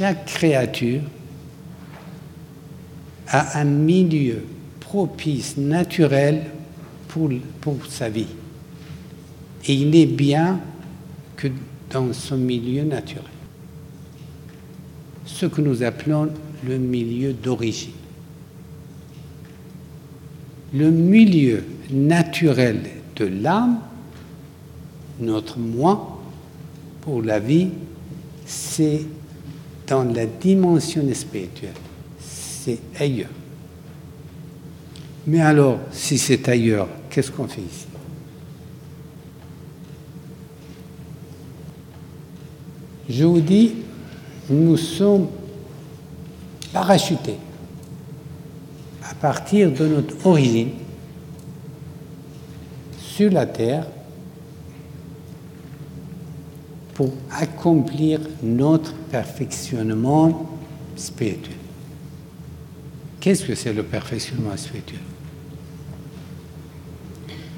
chaque créature a un milieu propice, naturel pour, sa vie. Et il est bien que dans son milieu naturel. Ce que nous appelons le milieu d'origine. Le milieu naturel de l'âme, notre moi, pour la vie, c'est dans la dimension spirituelle. C'est ailleurs. Mais alors, si c'est ailleurs, qu'est-ce qu'on fait ici? Je vous dis, nous sommes parachutés à partir de notre origine sur la terre pour accomplir notre perfectionnement spirituel. Qu'est-ce que c'est le perfectionnement spirituel?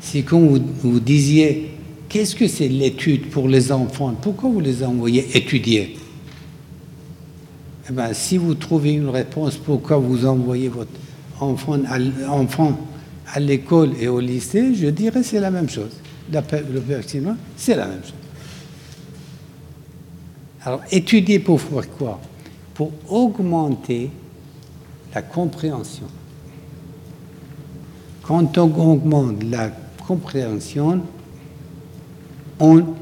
Si quand vous, vous disiez qu'est-ce que c'est l'étude pour les enfants, pourquoi vous les envoyez étudier? Eh bien, si vous trouvez une réponse pourquoi vous envoyez votre enfant à, l'école et au lycée, je dirais c'est la même chose. Le perfectionnement, c'est la même chose. Alors, étudier pour faire quoi? Pour augmenter la compréhension. Quand on augmente la compréhension, on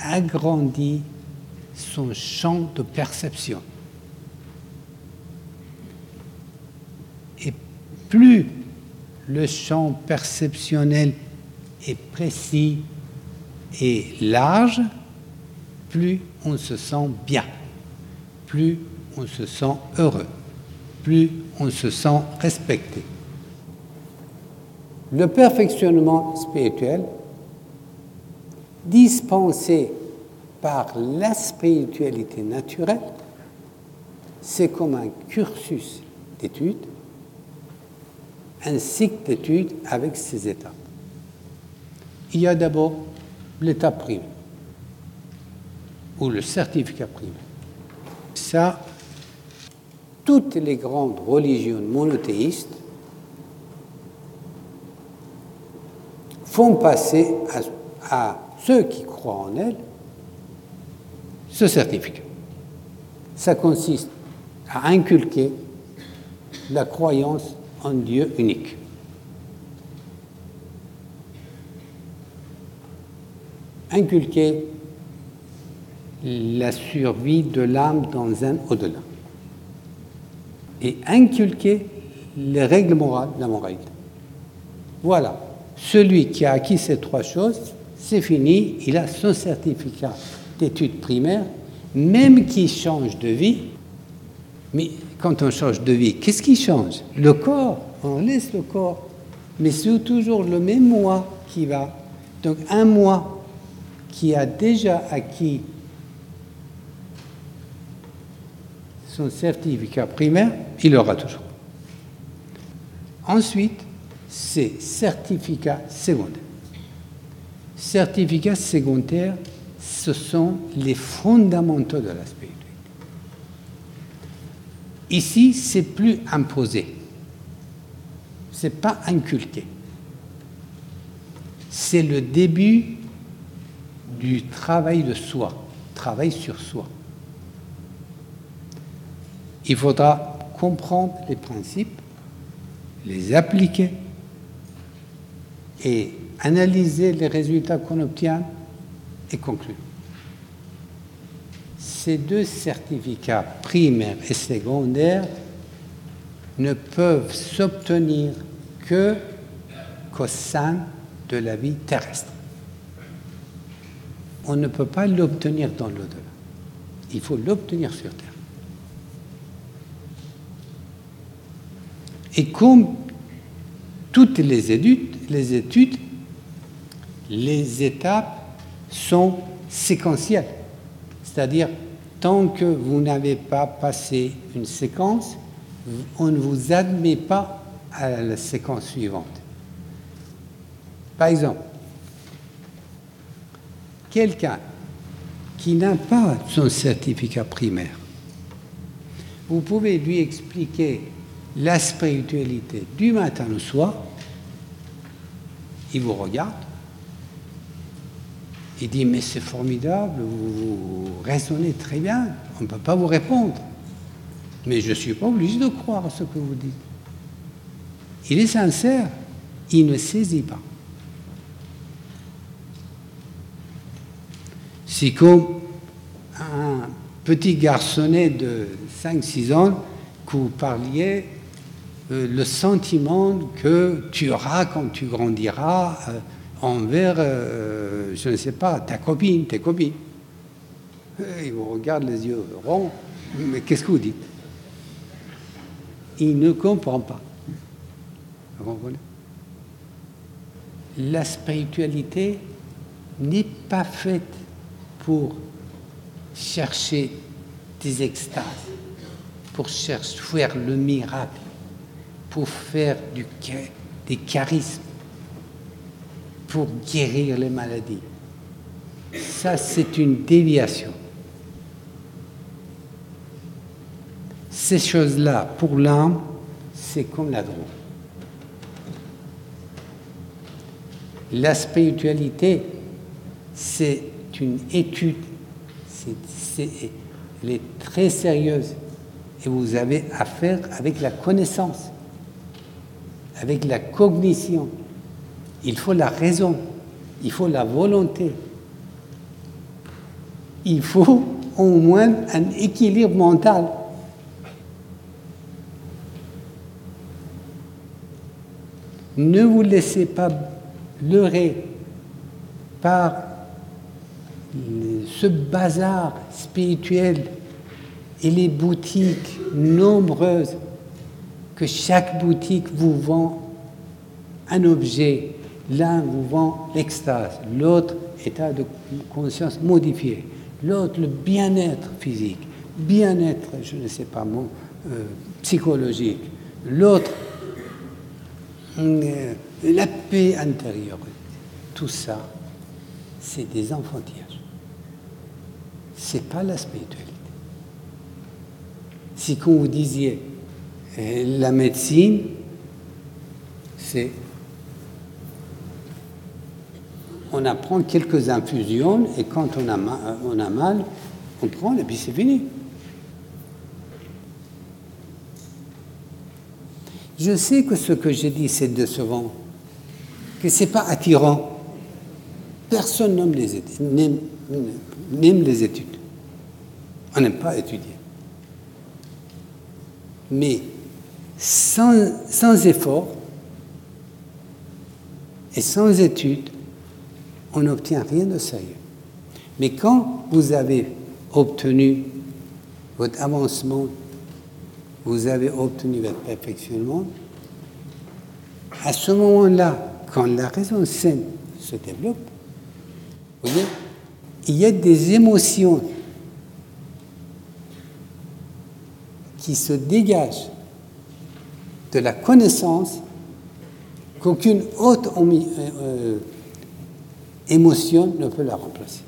agrandit son champ de perception. Et plus le champ perceptionnel est précis et large, plus on se sent bien, plus on se sent heureux, plus on se sent respecté. Le perfectionnement spirituel, dispensé par la spiritualité naturelle, c'est comme un cursus d'études, un cycle d'études avec ses étapes. Il y a d'abord l'étape prime ou le certificat primaire. Ça, toutes les grandes religions monothéistes font passer à, à ceux qui croient en elles ce certificat. Ça consiste à inculquer la croyance en Dieu unique. Inculquer la survie de l'âme dans un au-delà. Et inculquer les règles morales, la moralité. Voilà. Celui qui a acquis ces trois choses, c'est fini, il a son certificat d'études primaires, même qu'il change de vie. Mais quand on change de vie, qu'est-ce qui change? Le corps, on laisse le corps. Mais c'est toujours le même moi qui va. Donc un moi qui a déjà acquis certificat primaire, il aura toujours. Ensuite, c'est certificat secondaire. Certificat secondaire, ce sont les fondamentaux de la spiritualité. Ici, c'est plus imposé. C'est pas inculqué. C'est le début du travail de soi, travail sur soi il faudra comprendre les principes, les appliquer et analyser les résultats qu'on obtient et conclure. Ces deux certificats primaires et secondaires ne peuvent s'obtenir que qu'au sein de la vie terrestre. On ne peut pas l'obtenir dans l'au-delà. Il faut l'obtenir sur Terre. Et comme toutes les études, les étapes sont séquentielles. C'est-à-dire, tant que vous n'avez pas passé une séquence, on ne vous admet pas à la séquence suivante. Par exemple, quelqu'un qui n'a pas son certificat primaire. Vous pouvez lui expliquer la spiritualité du matin au soir, il vous regarde, il dit mais c'est formidable, vous raisonnez très bien, on ne peut pas vous répondre. Mais je ne suis pas obligé de croire à ce que vous dites. Il est sincère, il ne saisit pas. C'est comme un petit garçonnet de 5-6 ans que vous parliez le sentiment que tu auras quand tu grandiras euh, envers, euh, je ne sais pas, ta copine, tes copines. Il vous regarde les yeux ronds, mais qu'est-ce que vous dites? Il ne comprend pas. Vous comprenez? La spiritualité n'est pas faite pour chercher des extases, pour chercher, faire le miracle, pour faire du, des charismes, pour guérir les maladies. Ça, c'est une déviation. Ces choses-là, pour l'âme, c'est comme la drogue. La spiritualité, c'est une étude, elle est très sérieuse et vous avez affaire avec la connaissance, avec la cognition. Il faut la raison, il faut la volonté, il faut au moins un équilibre mental. Ne vous laissez pas leurrer par ce bazar spirituel et les boutiques nombreuses que chaque boutique vous vend un objet. L'un vous vend l'extase, l'autre état de conscience modifié, l'autre le bien-être physique, bien-être, je ne sais pas, mon, euh, psychologique, l'autre euh, la paix intérieure. Tout ça, c'est des enfantillages. C'est pas la spiritualité. Si quand vous disiez euh, la médecine, c'est on apprend quelques infusions et quand on a, mal, on a mal, on prend et puis c'est fini. Je sais que ce que j'ai dit, c'est décevant, que ce n'est pas attirant. Personne n'aime les, études, les études. On n'aime pas étudier. Mais sans, effort et sans études, on n'obtient rien de sérieux. Mais quand vous avez obtenu votre avancement vous avez obtenu votre perfectionnement, à ce moment-là, quand la raison saine se développe, il y a des émotions qui se dégagent de la connaissance qu'aucune autre euh, euh, émotion ne peut la remplacer.